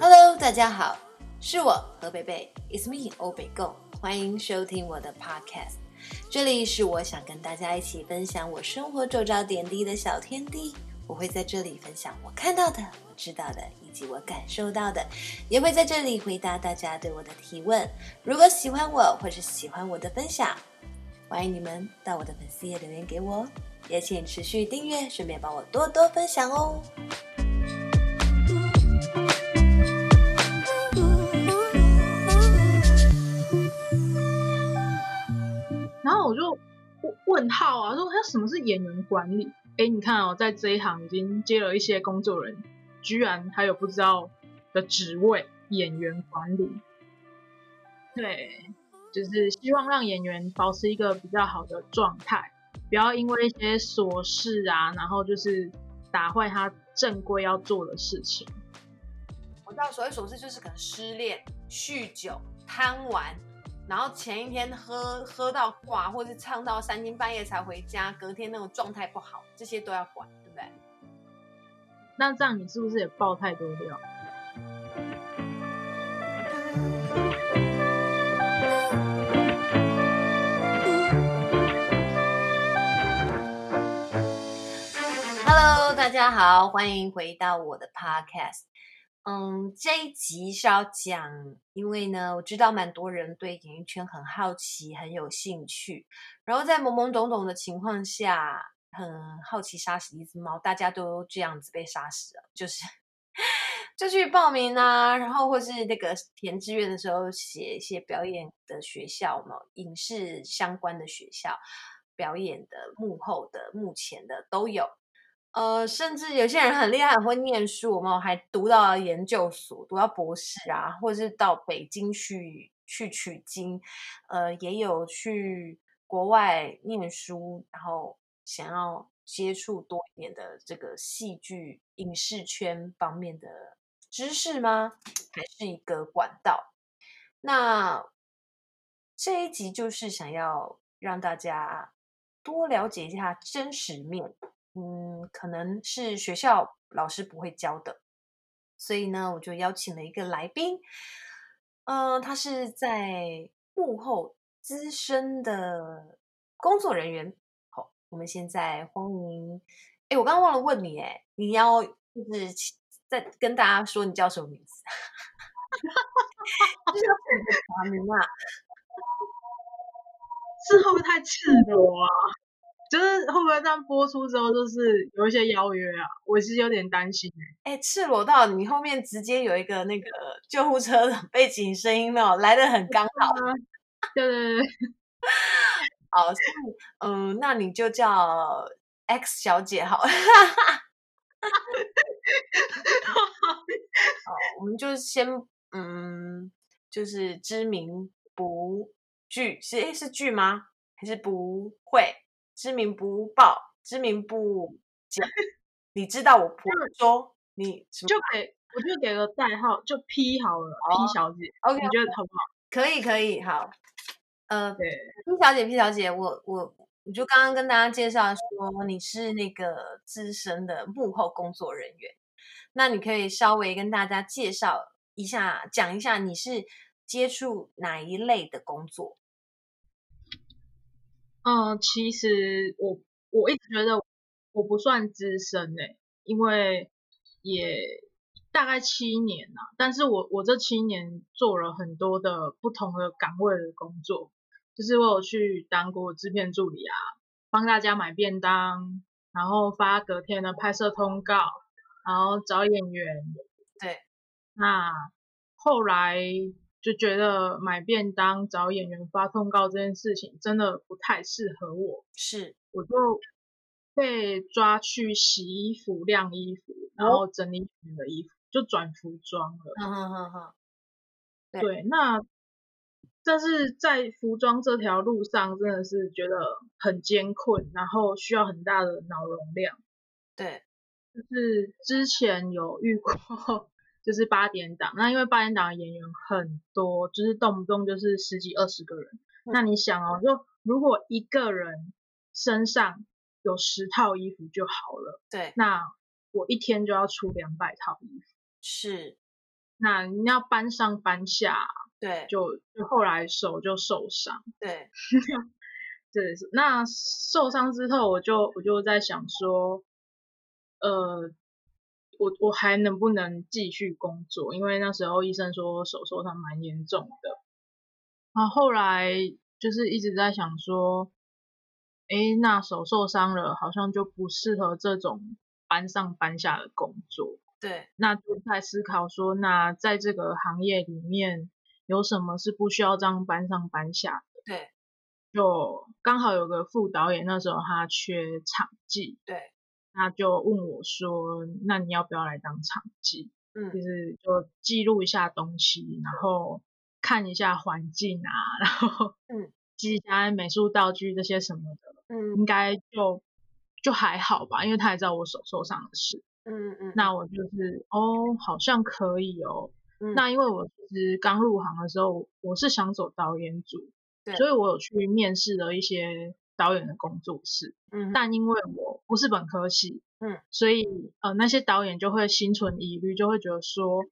Hello，大家好，是我何贝贝，It's me 欧北共，欢迎收听我的 Podcast。这里是我想跟大家一起分享我生活周遭点滴的小天地。我会在这里分享我看到的、我知道的以及我感受到的，也会在这里回答大家对我的提问。如果喜欢我或是喜欢我的分享，欢迎你们到我的粉丝页留言给我，也请持续订阅，顺便帮我多多分享哦。然后我就问号啊，说他什么是演员管理？哎，你看哦，在这一行已经接了一些工作人，居然还有不知道的职位——演员管理。对，就是希望让演员保持一个比较好的状态，不要因为一些琐事啊，然后就是打坏他正规要做的事情。我知道所谓琐事，就是可能失恋、酗酒、贪玩。然后前一天喝喝到挂，或是唱到三更半夜才回家，隔天那种状态不好，这些都要管，对不对？那这样你是不是也爆太多料？Hello，大家好，欢迎回到我的 Podcast。嗯，这一集是要讲，因为呢，我知道蛮多人对演艺圈很好奇，很有兴趣，然后在懵懵懂懂的情况下，很好奇杀死一只猫，大家都这样子被杀死了，就是 就去报名啊，然后或是那个填志愿的时候写一些表演的学校嘛，影视相关的学校，表演的幕后的、幕前的都有。呃，甚至有些人很厉害，很会念书，我们还读到研究所，读到博士啊，或者是到北京去去取经，呃，也有去国外念书，然后想要接触多一点的这个戏剧影视圈方面的知识吗？还是一个管道？那这一集就是想要让大家多了解一下真实面。嗯，可能是学校老师不会教的，所以呢，我就邀请了一个来宾，嗯、他是在幕后资深的工作人员。好，我们现在欢迎。哎，我刚刚忘了问你，哎，你要就是再跟大家说你叫什么名字？就是要怎么名啊？是会不会太赤裸啊？就是会不会这样播出之后，就是有一些邀约啊？我是有点担心哎、赤裸到你后面直接有一个那个救护车的背景声音哦，来的很刚好。对对对。好，嗯，那你就叫 X 小姐好了。好，我们就先嗯，就是知名不剧是诶是剧吗？还是不会？知名不报，知名不讲。你知道我婆说你就给，我就给个代号，就 P 好了、oh.，P 小姐。OK，你觉得好不好？可以，可以，好。呃，对，P 小姐，P 小姐，我我我就刚刚跟大家介绍说你是那个资深的幕后工作人员，那你可以稍微跟大家介绍一下，讲一下你是接触哪一类的工作。嗯，其实我我一直觉得我不算资深诶，因为也大概七年了，但是我我这七年做了很多的不同的岗位的工作，就是我有去当过制片助理啊，帮大家买便当，然后发隔天的拍摄通告，然后找演员，对，那后来。就觉得买便当、找演员、发通告这件事情真的不太适合我，是，我就被抓去洗衣服、晾衣服，然后整理你们的衣服，就转服装了。嗯嗯嗯嗯。对，那但是在服装这条路上，真的是觉得很艰困，然后需要很大的脑容量。对，就是之前有遇过。就是八点档，那因为八点档的演员很多，就是动不动就是十几二十个人，嗯、那你想哦，就如果一个人身上有十套衣服就好了，对，那我一天就要出两百套衣服，是，那你要搬上搬下，对，就就后来手就受伤，对，对，那受伤之后，我就我就在想说，呃。我我还能不能继续工作？因为那时候医生说手受伤蛮严重的。然后后来就是一直在想说，哎，那手受伤了，好像就不适合这种搬上搬下的工作。对。那就在思考说，那在这个行业里面有什么是不需要这样搬上搬下的？对。就刚好有个副导演，那时候他缺场记。对。他就问我说：“那你要不要来当场记？嗯，就是就记录一下东西，然后看一下环境啊，然后嗯，记一下美术道具这些什么的，嗯，应该就就还好吧，因为他也知道我手受伤的事，嗯嗯，那我就是哦，好像可以哦，嗯，那因为我其实刚入行的时候，我是想走导演组，对，所以我有去面试了一些。”导演的工作室，嗯，但因为我不是本科系，嗯，所以呃那些导演就会心存疑虑，就会觉得说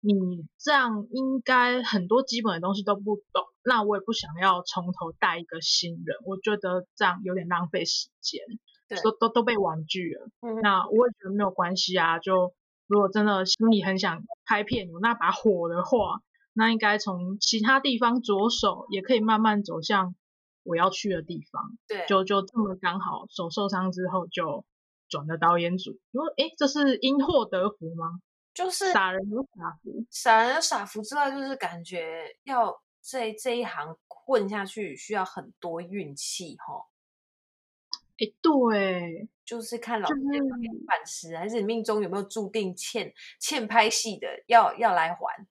你这样应该很多基本的东西都不懂，那我也不想要从头带一个新人，我觉得这样有点浪费时间，对，都都都被婉拒了，嗯，那我也觉得没有关系啊，就如果真的心里很想拍片，有那把火的话，那应该从其他地方着手，也可以慢慢走向。我要去的地方，对，就就这么刚好手受伤之后就转了导演组。你说，哎，这是因祸得福吗？就是傻人有傻福，傻人有傻福之外，就是感觉要在这一行混下去需要很多运气哈。哎，对，就是看老天爷反时，还是你命中有没有注定欠欠拍戏的要要来还？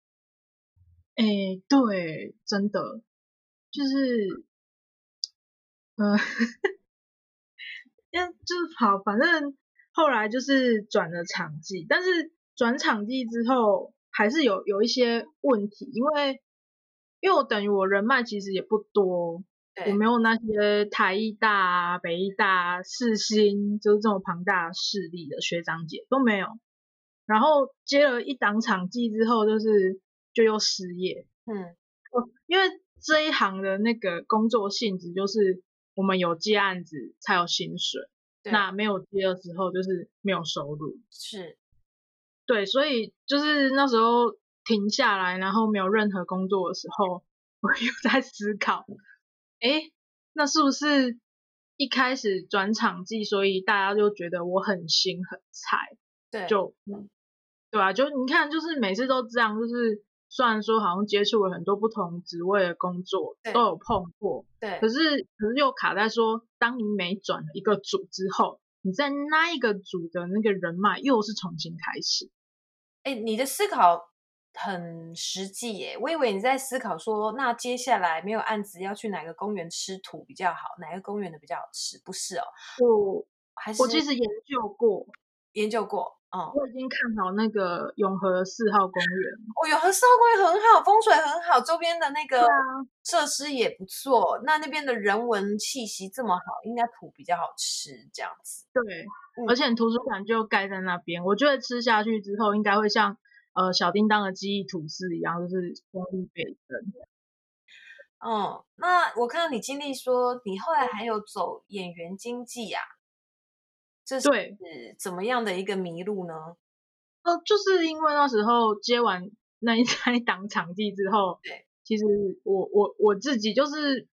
哎，对，真的就是。嗯，因为就是好，反正后来就是转了场记，但是转场记之后还是有有一些问题，因为因为我等于我人脉其实也不多，我没有那些台艺大啊、北艺大啊、世新就是这种庞大势力的学长姐都没有，然后接了一档场记之后，就是就又失业，嗯，因为这一行的那个工作性质就是。我们有接案子才有薪水，那没有接的时候就是没有收入。是，对，所以就是那时候停下来，然后没有任何工作的时候，我又 在思考，哎，那是不是一开始转场记，所以大家就觉得我很新很菜？对，就，对啊，就你看，就是每次都这样，就是。虽然说好像接触了很多不同职位的工作，都有碰过，对，可是可是又卡在说，当你每转了一个组之后，你在那一个组的那个人脉又是重新开始。哎，你的思考很实际耶，我以为你在思考说，那接下来没有案子要去哪个公园吃土比较好，哪个公园的比较好吃？不是哦，我还是我其实研究过，研究过。哦，我已经看好那个永和四号公园。哦，永和四号公园很好，风水很好，周边的那个设施也不错。啊、那那边的人文气息这么好，应该土比较好吃，这样子。对，嗯、而且图书馆就盖在那边，我觉得吃下去之后，应该会像呃小叮当的记忆吐司一样，就是风力倍增。嗯，那我看到你经历说，你后来还有走演员经纪啊？这是怎么样的一个迷路呢？呃，就是因为那时候接完那一 那一档场记之后，对，其实我我我自己就是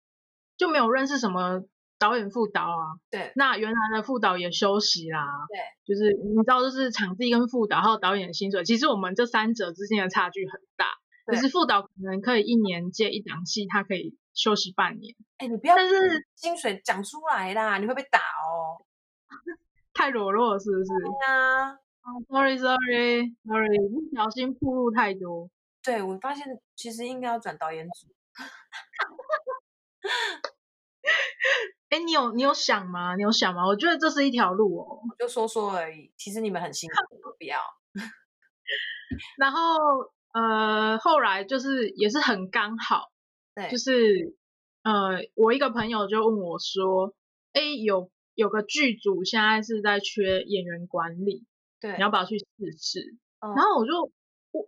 就没有认识什么导演副导啊，对，那原来的副导也休息啦，对，就是你知道，就是场地跟副导还有导演的薪水，其实我们这三者之间的差距很大，可是。副导可能可以一年接一档戏，他可以休息半年，哎，你不要，但是薪水讲出来啦，你会被打哦。太裸露了，是不是？对呀、啊。Sorry，Sorry，Sorry，不小心暴露太多。对，我发现其实应该要转导演组。哎，你有你有想吗？你有想吗？我觉得这是一条路哦。我就说说而已。其实你们很辛苦，不要。然后呃，后来就是也是很刚好，对，就是呃，我一个朋友就问我说：“哎，有有个剧组现在是在缺演员管理，对，你要不要去试试？”哦、然后我就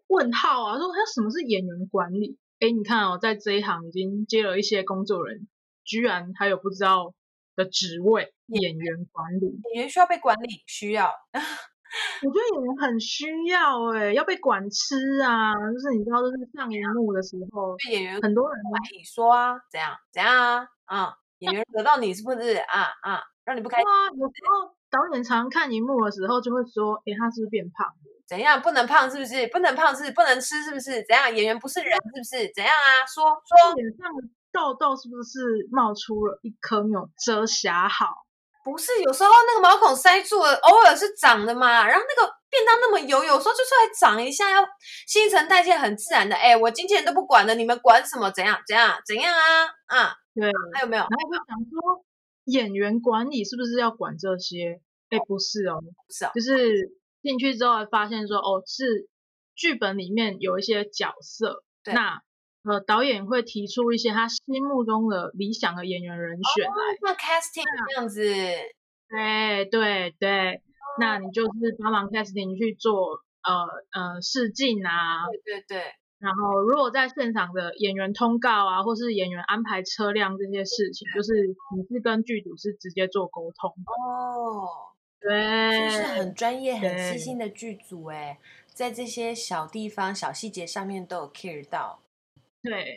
问号啊，说他什么是演员管理？哎，你看哦，在这一行已经接了一些工作人，居然还有不知道的职位，演员管理，演员需要被管理，需要。我觉得演员很需要哎、欸，要被管吃啊，就是你知道，就是上荧幕的时候，演员很多人你说啊，怎样怎样啊啊，演员得到你是不是啊啊，让你不开心啊？有时候导演常看荧幕的时候就会说，哎，他是不是变胖了？怎样不能胖是不是？不能胖是不能吃是不是？怎样演员不是人是不是？怎样啊？说说脸上的痘痘是不是冒出了一颗没有遮瑕好？不是，有时候那个毛孔塞住了，偶尔是长的嘛。然后那个便当那么油，有时候就出来长一下，要新陈代谢很自然的。哎，我经纪人都不管的，你们管什么？怎样怎样怎样啊？啊，对，还有没有？然后我就想说，演员管理是不是要管这些？哎，不是哦，不是哦，就是进去之后发现说，哦，是剧本里面有一些角色，那。呃，导演会提出一些他心目中的理想的演员人选来，那 casting 这样子，对对对，那你就是帮忙 casting 去做呃呃试镜啊，对对对，然后如果在现场的演员通告啊，或是演员安排车辆这些事情，就是你是跟剧组是直接做沟通哦，对，是很专业、很细心的剧组哎，在这些小地方、小细节上面都有 care 到。对，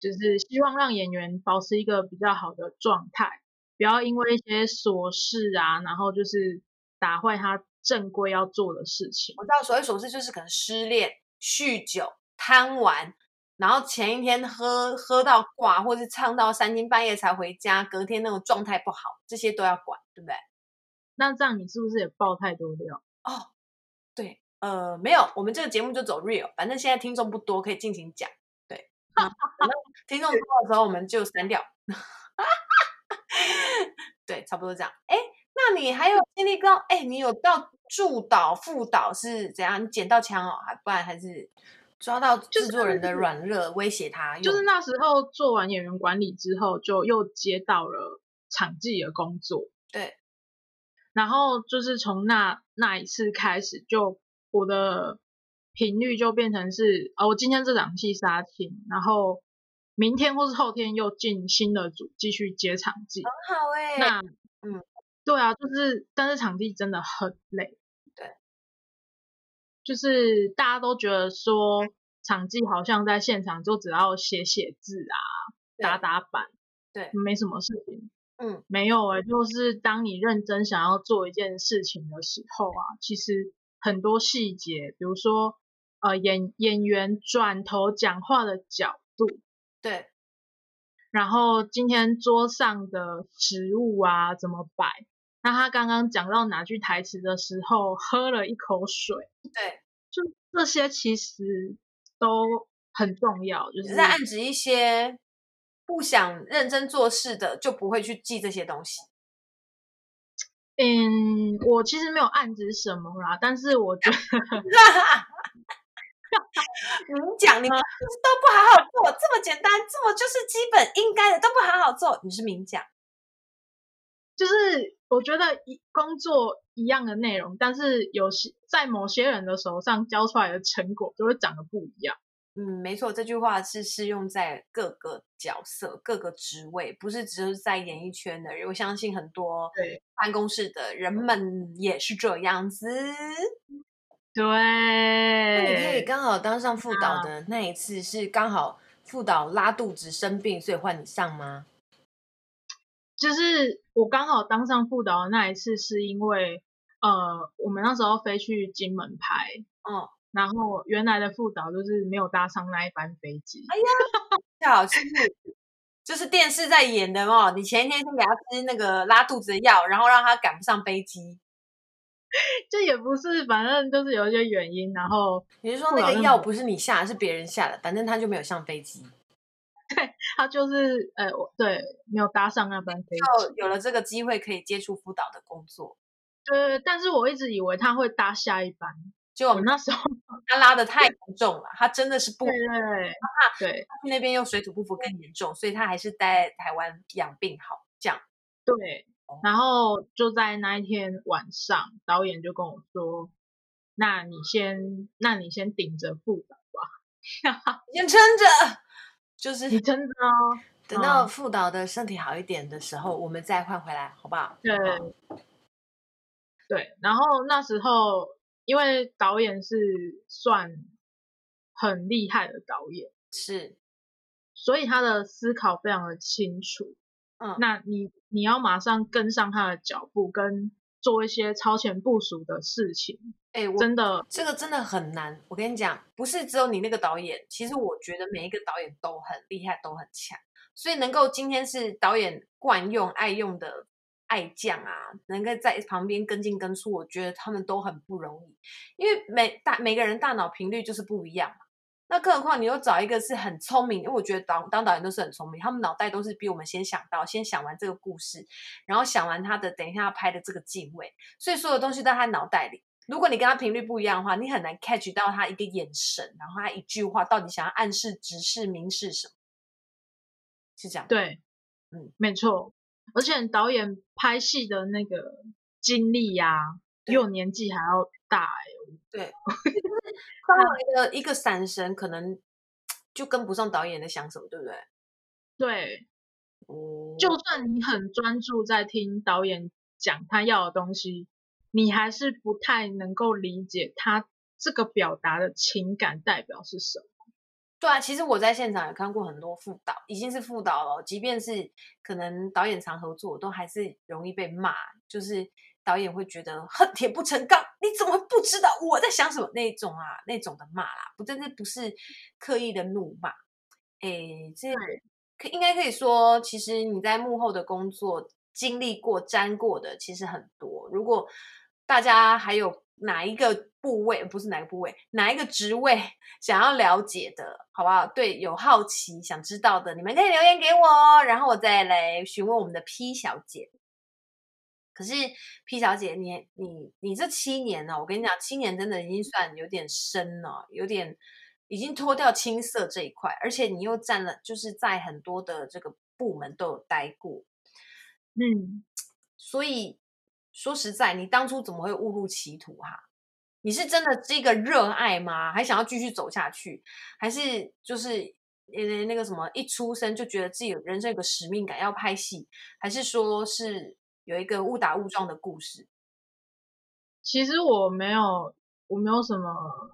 就是希望让演员保持一个比较好的状态，不要因为一些琐事啊，然后就是打坏他正规要做的事情。我知道所谓琐事就是可能失恋、酗酒、贪玩，然后前一天喝喝到挂，或是唱到三更半夜才回家，隔天那种状态不好，这些都要管，对不对？那这样你是不是也爆太多料？哦，对，呃，没有，我们这个节目就走 real，反正现在听众不多，可以尽情讲。嗯、听众多的时候，我们就删掉。对，差不多这样。哎，那你还有经历到？哎，你有到助导、副导是怎样？你捡到枪哦，还不然还是抓到制作人的软弱，威胁他？就是那时候做完演员管理之后，就又接到了场记的工作。对，然后就是从那那一次开始，就我的。频率就变成是，哦，我今天这场戏杀青，然后明天或是后天又进新的组继续接场记，很好哎、欸。那，嗯，对啊，就是，但是场记真的很累。对，就是大家都觉得说场记好像在现场就只要写写字啊，打打板，对，没什么事情。嗯，没有哎、欸，就是当你认真想要做一件事情的时候啊，其实很多细节，比如说。呃，演演员转头讲话的角度，对，然后今天桌上的食物啊怎么摆？那他刚刚讲到哪句台词的时候，喝了一口水，对，就这些其实都很重要，就是在暗指一些不想认真做事的，就不会去记这些东西。嗯，我其实没有暗指什么啦，但是我觉得。明讲，你就是都不好好做，这么简单，这么就是基本应该的，都不好好做，你是明讲。就是我觉得一工作一样的内容，但是有些在某些人的手上教出来的成果就会长得不一样。嗯，没错，这句话是适用在各个角色、各个职位，不是只是在演艺圈的人。我相信很多办公室的人们也是这样子。对，那你可以刚好当上副导的那一次，是刚好副导拉肚子生病，所以换你上吗？就是我刚好当上副导的那一次，是因为呃，我们那时候飞去金门拍，嗯，然后原来的副导就是没有搭上那一班飞机。哎呀，好，就是就是电视在演的哦，你前一天先给他吃那个拉肚子的药，然后让他赶不上飞机。这也不是，反正就是有一些原因，然后你是说那个药不是你下的，是别人下的，反正他就没有上飞机。对，他就是呃，对，没有搭上那班飞机，就有了这个机会可以接触辅导的工作。对，但是我一直以为他会搭下一班，就我们那时候 他拉的太严重了，他真的是不对对对，他去那边又水土不服更严重，所以他还是待在台湾养病好这样。对，然后就在那一天晚上，导演就跟我说：“那你先，那你先顶着副导吧，先撑着，就是你撑着哦，等到副导的身体好一点的时候，嗯、我们再换回来，好不好？”对，对，然后那时候。因为导演是算很厉害的导演，是，所以他的思考非常的清楚。嗯，那你你要马上跟上他的脚步，跟做一些超前部署的事情。哎，我真的这个真的很难。我跟你讲，不是只有你那个导演，其实我觉得每一个导演都很厉害，都很强。所以能够今天是导演惯用爱用的。爱将啊，能够在旁边跟进跟出，我觉得他们都很不容易，因为每大每个人大脑频率就是不一样嘛。那更何况你又找一个是很聪明，因为我觉得当当导演都是很聪明，他们脑袋都是比我们先想到，先想完这个故事，然后想完他的等一下要拍的这个镜位，所以所有东西都在他脑袋里。如果你跟他频率不一样的话，你很难 catch 到他一个眼神，然后他一句话到底想要暗示、指示、明示什么，是这样。对，嗯，没错。而且导演拍戏的那个经历呀、啊，比我年纪还要大哎、欸。对，稍微的一个闪神，可能就跟不上导演在想什么，对不对？对，嗯，就算你很专注在听导演讲他要的东西，你还是不太能够理解他这个表达的情感代表是什么。对啊，其实我在现场也看过很多副导，已经是副导了。即便是可能导演常合作，都还是容易被骂。就是导演会觉得恨铁不成钢，你怎么会不知道我在想什么那种啊？那种的骂啦，不，真的不是刻意的怒骂。哎，这可应该可以说，其实你在幕后的工作经历过、沾过的，其实很多。如果大家还有。哪一个部位，不是哪个部位，哪一个职位 想要了解的，好不好？对，有好奇想知道的，你们可以留言给我，然后我再来询问我们的 P 小姐。可是 P 小姐，你你你这七年呢？我跟你讲，七年真的已经算有点深了，有点已经脱掉青涩这一块，而且你又占了，就是在很多的这个部门都有待过，嗯，所以。说实在，你当初怎么会误入歧途哈、啊？你是真的这个热爱吗？还想要继续走下去？还是就是呃那个什么，一出生就觉得自己人生有个使命感要拍戏？还是说是有一个误打误撞的故事？其实我没有，我没有什么，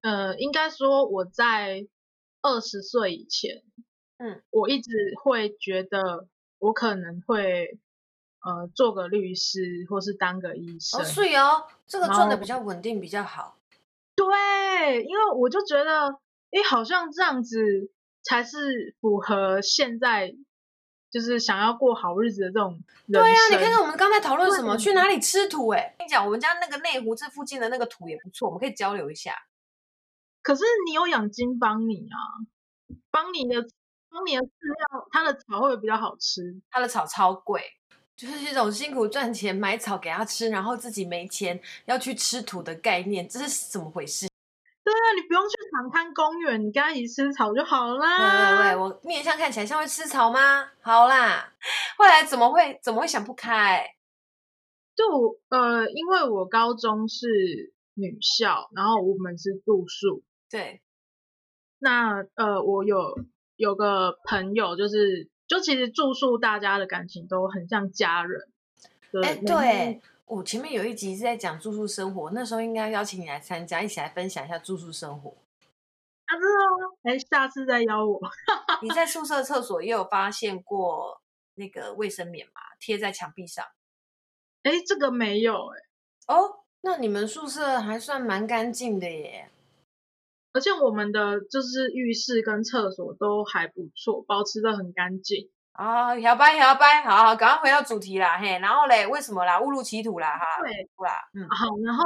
呃，应该说我在二十岁以前，嗯，我一直会觉得我可能会。呃，做个律师，或是当个医生。哦，是哦，这个赚的比较稳定，比较好。对，因为我就觉得，哎，好像这样子才是符合现在就是想要过好日子的这种人。对呀、啊，你看看我们刚才讨论什么？去哪里吃土？哎，跟你讲，我们家那个内湖这附近的那个土也不错，我们可以交流一下。可是你有养金帮你啊？帮你的帮你的饲料，它的草会比较好吃，它的草超贵。就是这种辛苦赚钱买草给他吃，然后自己没钱要去吃土的概念，这是怎么回事？对啊，你不用去长滩公园，你跟他一起吃草就好啦。喂喂喂，我面相看起来像会吃草吗？好啦，后来怎么会怎么会想不开？就呃，因为我高中是女校，然后我们是住宿。对。那呃，我有有个朋友就是。就其实住宿，大家的感情都很像家人。哎，对，我前面有一集是在讲住宿生活，那时候应该邀请你来参加，一起来分享一下住宿生活。啊，是哦，哎，下次再邀我。你在宿舍厕所也有发现过那个卫生棉吗？贴在墙壁上？哎，这个没有哎。哦，那你们宿舍还算蛮干净的耶。而且我们的就是浴室跟厕所都还不错，保持的很干净啊。小白，小白，好好，赶快回到主题啦，嘿。然后嘞，为什么啦？误入歧途啦，哈。对，啦，嗯。好，然后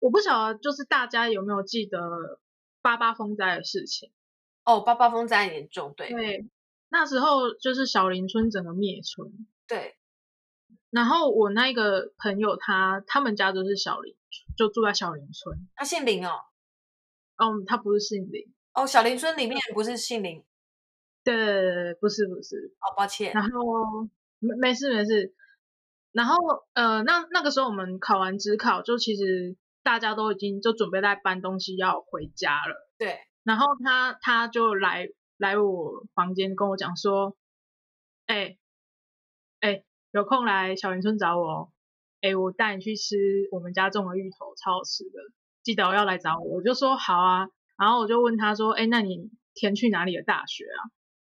我不晓得，就是大家有没有记得八八风灾的事情？哦，八八风灾严重，对。对，那时候就是小林村整个灭村。对。然后我那个朋友他他们家都是小林，就住在小林村。他姓林哦？哦，他不是姓林。哦，小林村里面不是姓林。对不是不是。哦，抱歉。然后没没事没事。然后呃，那那个时候我们考完职考，就其实大家都已经就准备在搬东西要回家了。对。然后他他就来来我房间跟我讲说，哎哎，有空来小林村找我，哎，我带你去吃我们家种的芋头，超好吃的，记得要来找我。我就说好啊。然后我就问他说，哎，那你填去哪里的大学啊？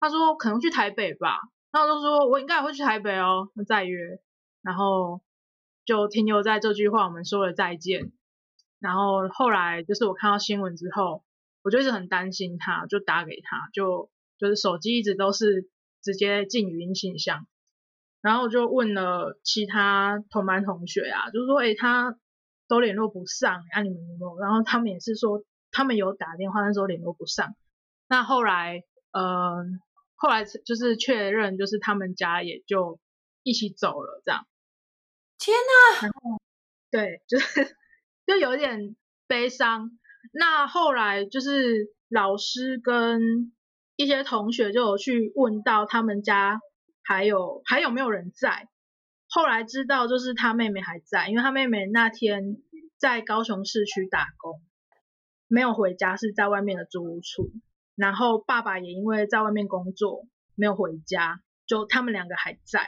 他说可能去台北吧。然后我就说我应该也会去台北哦，那再约。然后就停留在这句话，我们说了再见。然后后来就是我看到新闻之后，我就一直很担心他，就打给他，就就是手机一直都是直接进语音信箱。然后我就问了其他同班同学啊，就是说，诶，他都联络不上，啊你们有没有？然后他们也是说，他们有打电话，但是都联络不上。那后来，呃，后来就是确认，就是他们家也就一起走了，这样。天呐！对，就是就有点悲伤。那后来就是老师跟一些同学就有去问到他们家还有还有没有人在。后来知道就是他妹妹还在，因为他妹妹那天在高雄市区打工，没有回家，是在外面的租屋处。然后爸爸也因为在外面工作没有回家，就他们两个还在。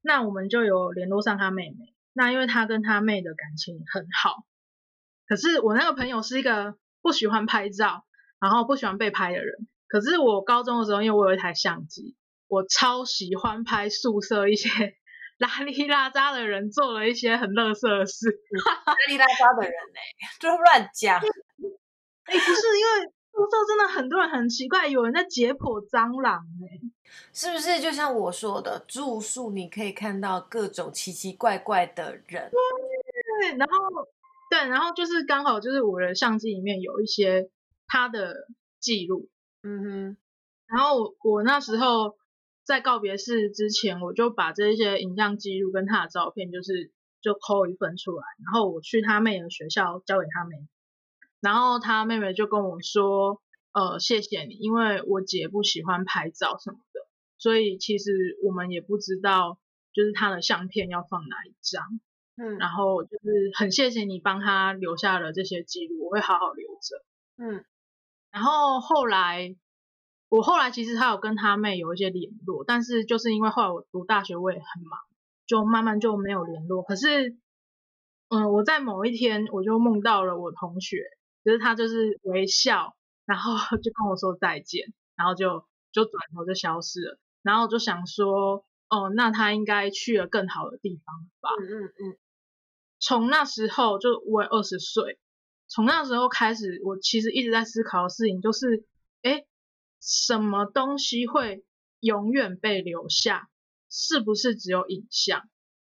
那我们就有联络上他妹妹。那因为他跟他妹的感情很好，可是我那个朋友是一个不喜欢拍照，然后不喜欢被拍的人。可是我高中的时候，因为我有一台相机，我超喜欢拍宿舍一些 拉里邋遢的人做了一些很垃圾的事。拉里邋遢的人呢、欸，就乱讲。哎、欸，不是因为。宿舍真的很多人很奇怪，有人在解剖蟑螂哎，是不是？就像我说的，住宿你可以看到各种奇奇怪怪的人。对，然后对，然后就是刚好就是我的相机里面有一些他的记录，嗯哼。然后我，我那时候在告别式之前，我就把这些影像记录跟他的照片，就是就抠一份出来，然后我去他妹的学校交给他妹。然后他妹妹就跟我说，呃，谢谢你，因为我姐不喜欢拍照什么的，所以其实我们也不知道，就是他的相片要放哪一张，嗯，然后就是很谢谢你帮他留下了这些记录，我会好好留着，嗯，然后后来，我后来其实他有跟他妹有一些联络，但是就是因为后来我读大学我也很忙，就慢慢就没有联络。可是，嗯，我在某一天我就梦到了我同学。就是他就是微笑，然后 就跟我说再见，然后就就转头就消失了，然后就想说，哦，那他应该去了更好的地方吧。嗯嗯嗯。从那时候就我二十岁，从那时候开始，我其实一直在思考的事情就是，诶，什么东西会永远被留下？是不是只有影像？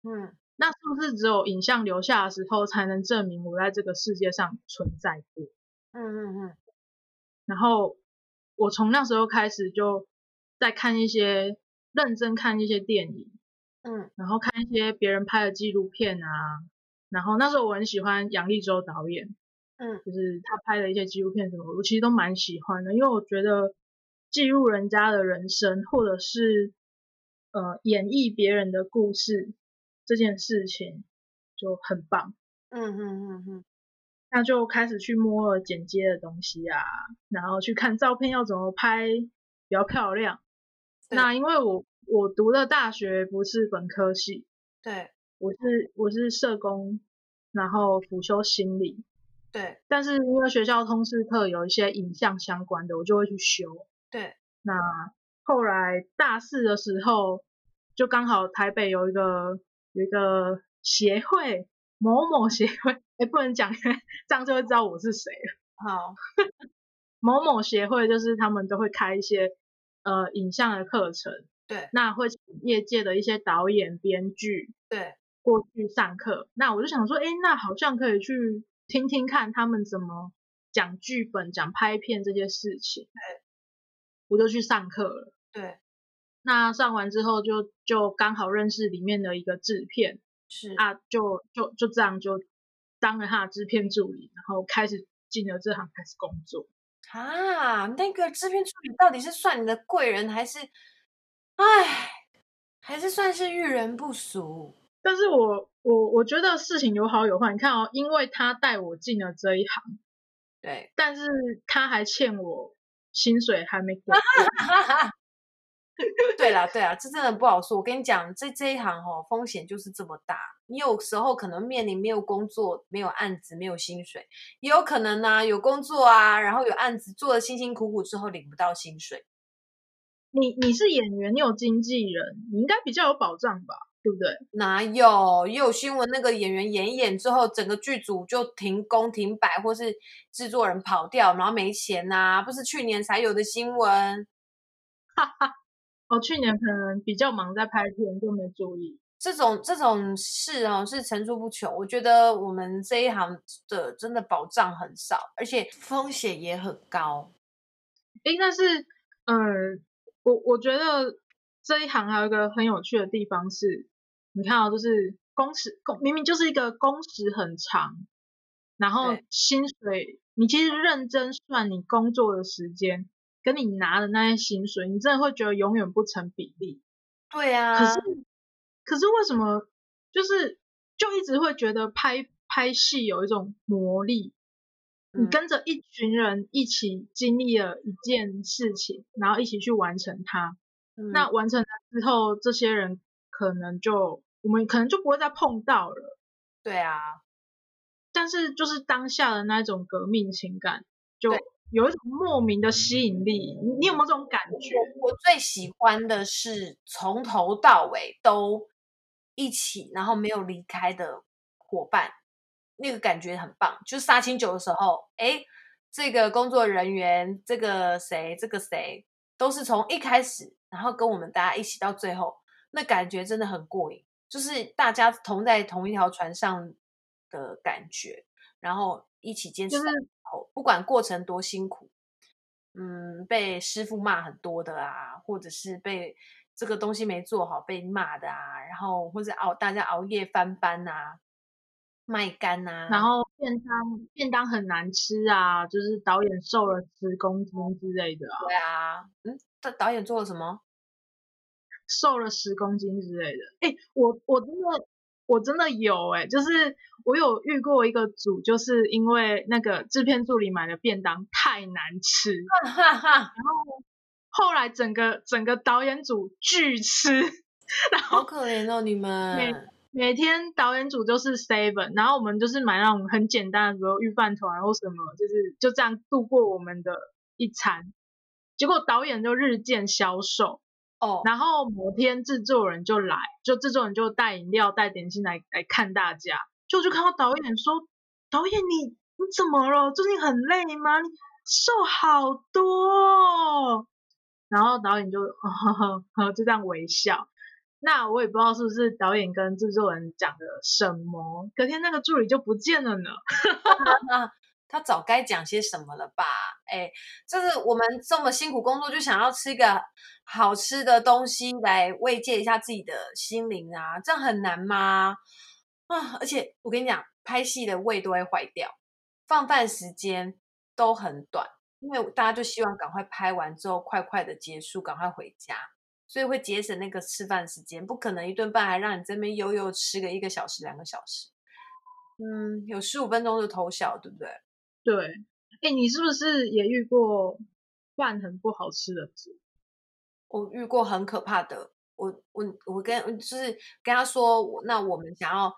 嗯。那是不是只有影像留下的时候，才能证明我在这个世界上存在过？嗯嗯嗯。然后我从那时候开始就在看一些认真看一些电影，嗯，然后看一些别人拍的纪录片啊。然后那时候我很喜欢杨立洲导演，嗯，就是他拍的一些纪录片什么，我其实都蛮喜欢的，因为我觉得记录人家的人生，或者是呃演绎别人的故事。这件事情就很棒，嗯嗯嗯嗯，那就开始去摸了剪接的东西啊，然后去看照片要怎么拍比较漂亮。那因为我我读的大学不是本科系，对，我是我是社工，然后辅修心理，对，但是因为学校通识课有一些影像相关的，我就会去修。对，那后来大四的时候，就刚好台北有一个。有一个协会，某某协会，哎，不能讲，这样就会知道我是谁了。好，某某协会就是他们都会开一些呃影像的课程，对，那会请业界的一些导演、编剧，对，过去上课。那我就想说，哎，那好像可以去听听看他们怎么讲剧本、讲拍片这些事情。对，我就去上课了。对，那上完之后就就刚好认识里面的一个制片，是啊，就就就这样就当了他的制片助理，然后开始进了这行开始工作。啊，那个制片助理到底是算你的贵人还是，哎，还是算是遇人不淑？但是我我我觉得事情有好有坏。你看哦，因为他带我进了这一行，对，但是他还欠我薪水还没 给。对啦，对啊，这真的不好说。我跟你讲，这这一行哦，风险就是这么大。你有时候可能面临没有工作、没有案子、没有薪水，也有可能呢、啊、有工作啊，然后有案子做的辛辛苦苦之后领不到薪水。你你是演员，你有经纪人，你应该比较有保障吧？对不对？哪有？也有新闻，那个演员演一演之后，整个剧组就停工停摆，或是制作人跑掉，然后没钱呐、啊，不是去年才有的新闻。哈哈。哦，去年可能比较忙在拍片，就没注意。这种这种事哦，是层出不穷。我觉得我们这一行的真的保障很少，而且风险也很高。哎，但是，嗯，我我觉得这一行还有一个很有趣的地方是，你看哦，就是工时工明明就是一个工时很长，然后薪水，你其实认真算你工作的时间。跟你拿的那些薪水，你真的会觉得永远不成比例。对啊。可是，可是为什么就是就一直会觉得拍拍戏有一种魔力？嗯。你跟着一群人一起经历了一件事情，然后一起去完成它。嗯。那完成了之后，这些人可能就我们可能就不会再碰到了。对啊。但是就是当下的那种革命情感就。有一种莫名的吸引力，你有没有这种感觉？我，最喜欢的是从头到尾都一起，然后没有离开的伙伴，那个感觉很棒。就是杀青酒的时候，哎，这个工作人员，这个谁，这个谁，都是从一开始，然后跟我们大家一起到最后，那感觉真的很过瘾，就是大家同在同一条船上的感觉，然后一起坚持。就是不管过程多辛苦，嗯，被师傅骂很多的啊，或者是被这个东西没做好被骂的啊，然后或者熬大家熬夜翻班啊，卖肝啊，然后便当便当很难吃啊，就是导演瘦了十公斤之类的啊。对啊，嗯，这导演做了什么？瘦了十公斤之类的。哎，我我真的。我真的有哎、欸，就是我有遇过一个组，就是因为那个制片助理买的便当太难吃，然后后来整个整个导演组拒吃，然后好可怜哦你们。每每天导演组就是 seven，然后我们就是买那种很简单的，比如御饭团或什么，就是就这样度过我们的一餐。结果导演就日渐消瘦。然后某天制作人就来，就制作人就带饮料、带点心来来看大家，就就看到导演说：“导演你你怎么了？最近很累吗？你瘦好多。”然后导演就呵呵呵就这样微笑。那我也不知道是不是导演跟制作人讲的什么，隔天那个助理就不见了呢。他早该讲些什么了吧？哎，就是我们这么辛苦工作，就想要吃一个好吃的东西来慰藉一下自己的心灵啊，这样很难吗？啊！而且我跟你讲，拍戏的胃都会坏掉，放饭时间都很短，因为大家就希望赶快拍完之后快快的结束，赶快回家，所以会节省那个吃饭时间，不可能一顿饭还让你这边悠悠吃个一个小时、两个小时。嗯，有十五分钟就偷笑，对不对？对，哎，你是不是也遇过饭很不好吃的？我遇过很可怕的，我我我跟就是跟他说，那我们想要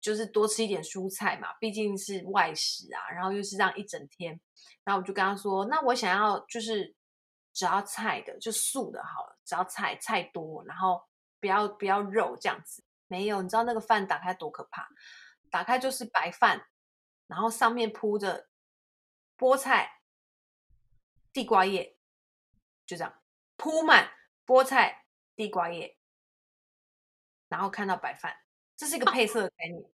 就是多吃一点蔬菜嘛，毕竟是外食啊，然后又是这样一整天，然后我就跟他说，那我想要就是只要菜的，就素的好了，只要菜菜多，然后不要不要肉这样子。没有，你知道那个饭打开多可怕？打开就是白饭，然后上面铺着。菠菜、地瓜叶，就这样铺满菠菜、地瓜叶，然后看到白饭，这是一个配色的概念，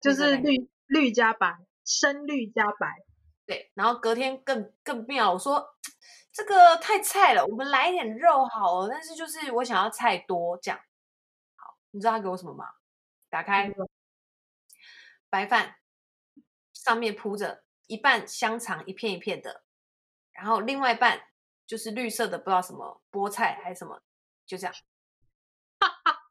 就是绿绿加白，深绿加白。对，然后隔天更更妙，我说这个太菜了，我们来一点肉好了。但是就是我想要菜多这样。好，你知道他给我什么吗？打开白饭，上面铺着一半香肠，一片一片的，然后另外一半就是绿色的，不知道什么菠菜还是什么，就这样。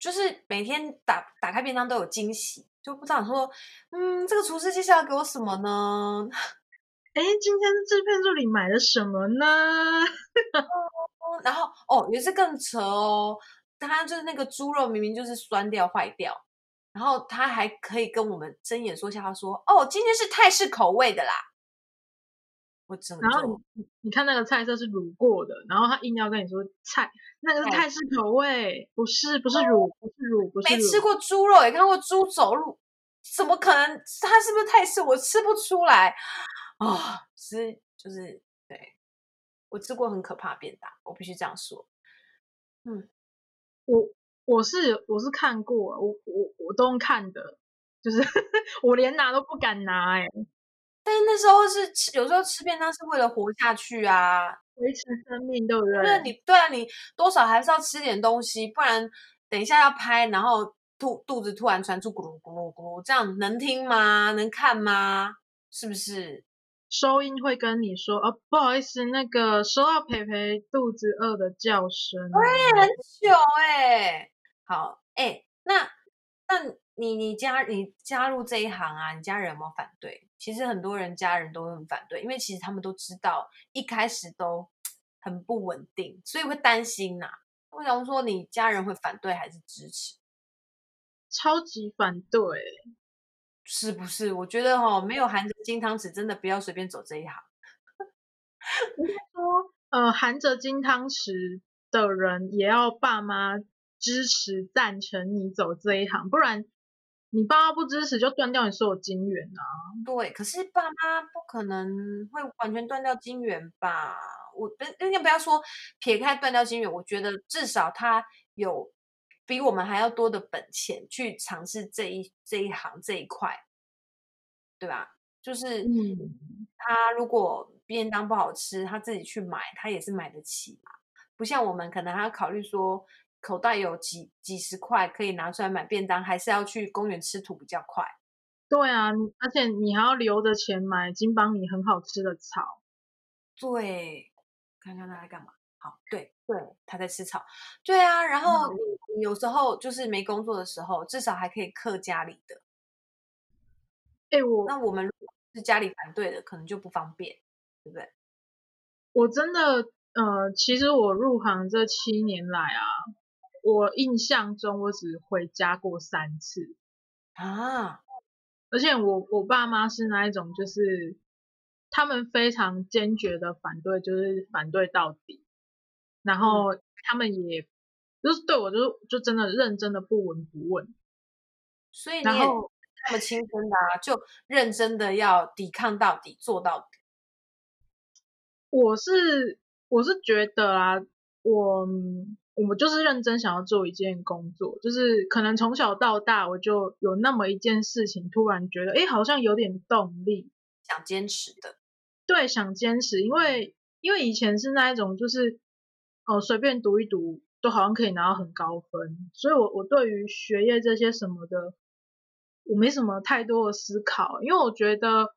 就是每天打打开便当都有惊喜，就不知道说，嗯，这个厨师接下来要给我什么呢？哎，今天制片助理买了什么呢？然后哦，也是更扯哦，他就是那个猪肉明明就是酸掉坏掉，然后他还可以跟我们睁眼说瞎话说，哦，今天是泰式口味的啦。我整个，然后你你看那个菜色是卤过的，然后他硬要跟你说菜那个是泰式口味，不是不是卤不是卤不是。没吃过猪肉，也看过猪走路，怎么可能？他是不是泰式？我吃不出来。啊、哦，吃就是对，我吃过很可怕的便当，我必须这样说。嗯，我我是我是看过，我我我都看的，就是 我连拿都不敢拿哎。但是那时候是吃，有时候吃便当是为了活下去啊，维持生命，对不对？那你对啊，你多少还是要吃点东西，不然等一下要拍，然后肚肚子突然传出咕噜咕噜咕噜，这样能听吗？能看吗？是不是？收音会跟你说哦，不好意思，那个收到培培肚子饿的叫声，哎，很久哎，好哎，那那你你加你加入这一行啊，你家人有没有反对？其实很多人家人都很反对，因为其实他们都知道一开始都很不稳定，所以会担心呐、啊。我想说，你家人会反对还是支持？超级反对。是不是？我觉得哈，没有含着金汤匙，真的不要随便走这一行。应该说，呃，含着金汤匙的人也要爸妈支持、赞成你走这一行，不然你爸妈不支持，就断掉你所有金源啊。对，可是爸妈不可能会完全断掉金源吧？我不，应该不要说撇开断掉金源，我觉得至少他有。比我们还要多的本钱去尝试这一这一行这一块，对吧？就是他如果便当不好吃，他自己去买，他也是买得起嘛。不像我们可能还要考虑说口袋有几几十块可以拿出来买便当，还是要去公园吃土比较快。对啊，而且你还要留着钱买金邦尼很好吃的草。对，看看他在干嘛。好，对对，他在吃草，对啊，然后你有时候就是没工作的时候，至少还可以克家里的。哎，我那我们如果是家里反对的，可能就不方便，对不对？我真的，呃，其实我入行这七年来啊，我印象中我只回家过三次啊，而且我我爸妈是那一种，就是他们非常坚决的反对，就是反对到底。然后他们也就是对我就就真的认真的不闻不问，所以你也那么青春的啊，就认真的要抵抗到底，做到底。我是我是觉得啊，我我们就是认真想要做一件工作，就是可能从小到大我就有那么一件事情，突然觉得哎，好像有点动力，想坚持的。对，想坚持，因为因为以前是那一种就是。哦，随便读一读都好像可以拿到很高分，所以我我对于学业这些什么的，我没什么太多的思考，因为我觉得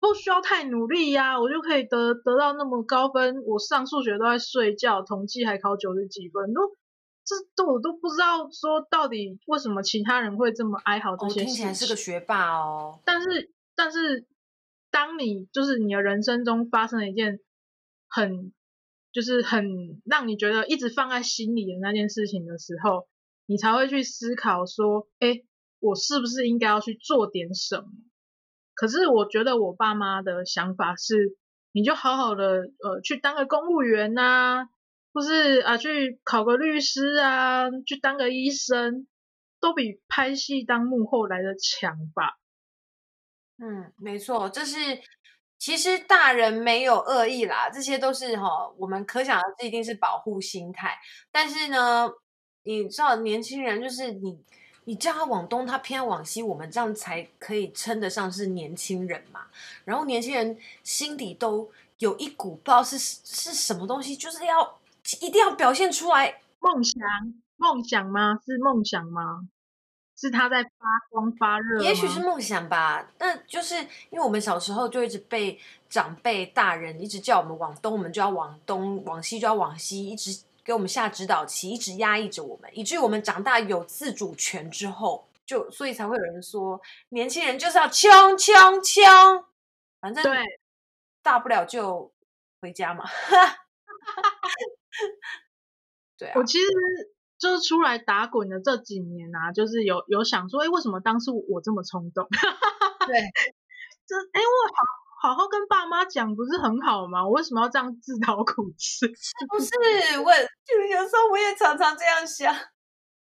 不需要太努力呀，我就可以得得到那么高分。我上数学都在睡觉，统计还考九十几分，都这都我都不知道说到底为什么其他人会这么哀嚎这些事情。听起来是个学霸哦。但是但是，当你就是你的人生中发生了一件很。就是很让你觉得一直放在心里的那件事情的时候，你才会去思考说，哎，我是不是应该要去做点什么？可是我觉得我爸妈的想法是，你就好好的呃去当个公务员呐，或是啊去考个律师啊，去当个医生，都比拍戏当幕后来的强吧？嗯，没错，这是。其实大人没有恶意啦，这些都是哈、我们可想而知一定是保护心态。但是呢，你知道年轻人就是你，你叫他往东，他偏往西，我们这样才可以称得上是年轻人嘛。然后年轻人心底都有一股不知道是是什么东西，就是要一定要表现出来。梦想，梦想吗？是梦想吗？是他在发光发热？也许是梦想吧。那就是因为我们小时候就一直被长辈、大人一直叫我们往东，我们就要往东；往西就要往西，一直给我们下指导棋，一直压抑着我们，以至于我们长大有自主权之后，就所以才会有人说，年轻人就是要冲冲冲，反正对，大不了就回家嘛。对啊，我其实就是出来打滚的这几年啊，就是有有想说，哎，为什么当初我这么冲动？对，这哎，我好好好跟爸妈讲不是很好吗？我为什么要这样自讨苦吃？不是，我就有时候我也常常这样想。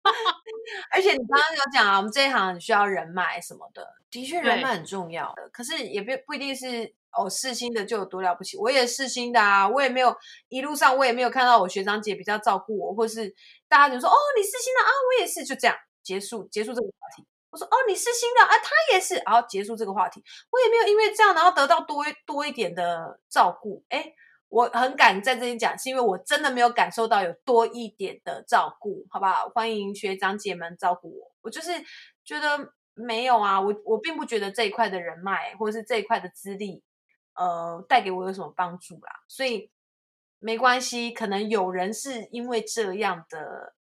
而且你刚刚有讲啊，我们这一行很需要人脉什么的，的确人脉很重要的，可是也不不一定是。哦，世新的就有多了不起？我也世新的啊，我也没有一路上我也没有看到我学长姐比较照顾我，或是大家就说哦，你世新的啊，我也是，就这样结束结束这个话题。我说哦，你是新的啊，他也是，然后结束这个话题。我也没有因为这样然后得到多多一点的照顾。诶，我很敢在这里讲，是因为我真的没有感受到有多一点的照顾，好不好？欢迎学长姐们照顾我。我就是觉得没有啊，我我并不觉得这一块的人脉或者是这一块的资历。呃，带给我有什么帮助啦？所以没关系，可能有人是因为这样的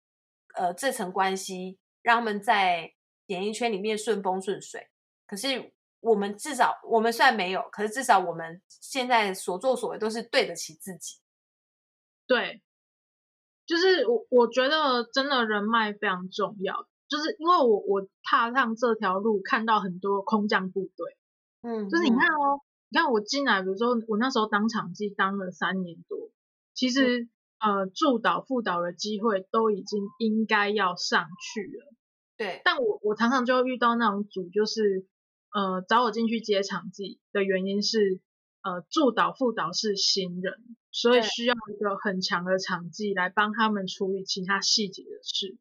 呃这层关系，让他们在演艺圈里面顺风顺水。可是我们至少，我们虽然没有，可是至少我们现在所作所为都是对得起自己。对，就是我我觉得真的人脉非常重要，就是因为我我踏上这条路，看到很多空降部队，嗯，就是你看哦。你看我进来，比如说我那时候当场记当了三年多，其实、嗯、呃助导副导的机会都已经应该要上去了，对。但我我常常就遇到那种组，就是呃找我进去接场记的原因是呃助导副导是新人，所以需要一个很强的场记来帮他们处理其他细节的事。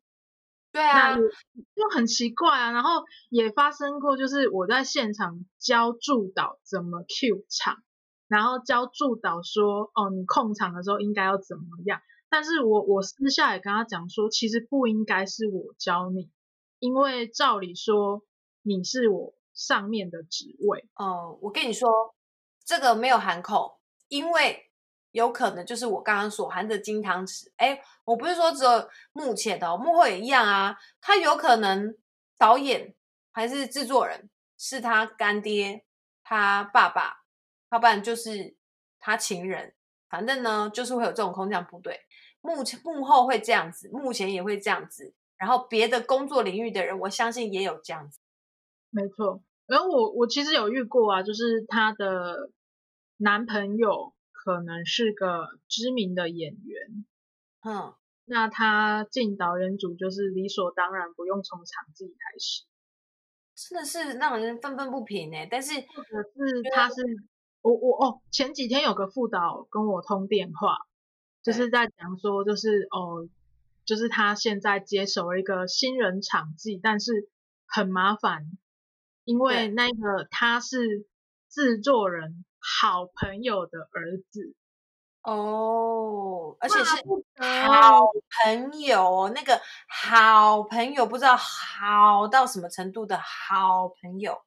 对啊，就很奇怪啊。然后也发生过，就是我在现场教助导怎么 Q 场，然后教助导说，哦，你控场的时候应该要怎么样。但是我我私下也跟他讲说，其实不应该是我教你，因为照理说你是我上面的职位。哦，我跟你说，这个没有含扣，因为。有可能就是我刚刚所含的金汤匙，哎，我不是说只有目前的哦，幕后也一样啊。他有可能导演还是制作人是他干爹、他爸爸，要不然就是他情人。反正呢，就是会有这种空降部队，目前幕后会这样子，目前也会这样子。然后别的工作领域的人，我相信也有这样子。没错，然后我我其实有遇过啊，就是她的男朋友。可能是个知名的演员，嗯，那他进导演组就是理所当然，不用从场记开始，真的是让人愤愤不平哎。但是或者是他是我我哦，前几天有个副导跟我通电话，就是在讲说，就是哦，就是他现在接手了一个新人场记，但是很麻烦，因为那个他是制作人。好朋友的儿子哦，而且是好朋友，那个好朋友不知道好到什么程度的好朋友。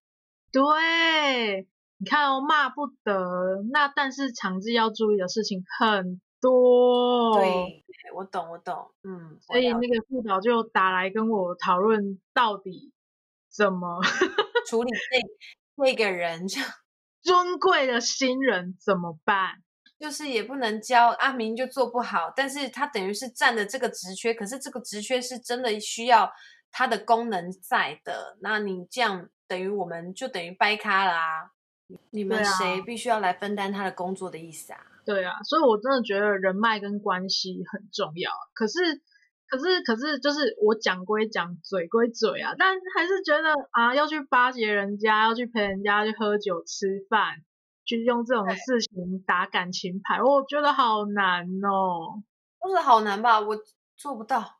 对，你看哦，骂不得，那但是场记要注意的事情很多。对，我懂，我懂，嗯，所以那个副导就打来跟我讨论到底怎么处理那那个人就。尊贵的新人怎么办？就是也不能教阿明就做不好，但是他等于是占了这个职缺，可是这个职缺是真的需要他的功能在的。那你这样等于我们就等于掰咖了啊！你们谁必须要来分担他的工作的意思啊？对啊，所以我真的觉得人脉跟关系很重要。可是。可是，可是，就是我讲归讲，嘴归嘴啊，但还是觉得啊，要去巴结人家，要去陪人家去喝酒吃饭，去用这种事情打感情牌，我觉得好难哦。不是好难吧？我做不到。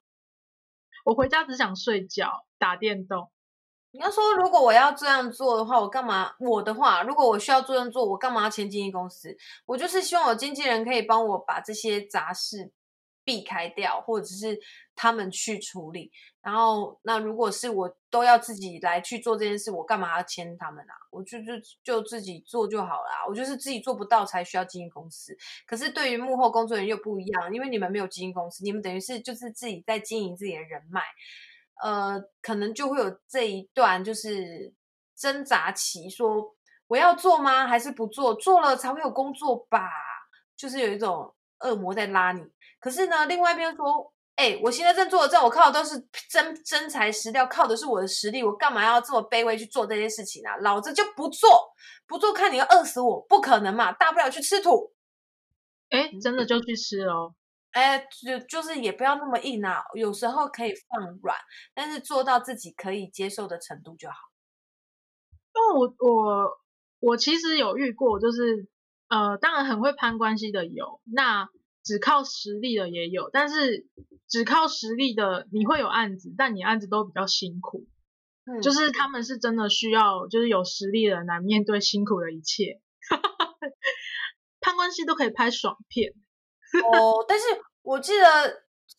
我回家只想睡觉、打电动。你要说，如果我要这样做的话，我干嘛？我的话，如果我需要这样做，我干嘛要签经纪公司？我就是希望有经纪人可以帮我把这些杂事避开掉，或者是他们去处理。然后，那如果是我都要自己来去做这件事，我干嘛要签他们啊？我就就就自己做就好了。我就是自己做不到才需要经纪公司。可是对于幕后工作人员又不一样，因为你们没有经纪公司，你们等于是就是自己在经营自己的人脉。呃，可能就会有这一段就是挣扎期，说我要做吗？还是不做？做了才会有工作吧？就是有一种恶魔在拉你。可是呢，另外一边说，哎，我现在正做的，我靠的都是真真材实料，靠的是我的实力，我干嘛要这么卑微去做这些事情啊？老子就不做，不做看你要饿死我，不可能嘛？大不了去吃土。哎，真的就去吃哦。哎，就就是也不要那么硬啊，有时候可以放软，但是做到自己可以接受的程度就好。因为我我我其实有遇过，就是呃，当然很会攀关系的有，那只靠实力的也有，但是只靠实力的你会有案子，但你案子都比较辛苦，嗯，就是他们是真的需要，就是有实力的人来面对辛苦的一切，攀关系都可以拍爽片。哦，但是我记得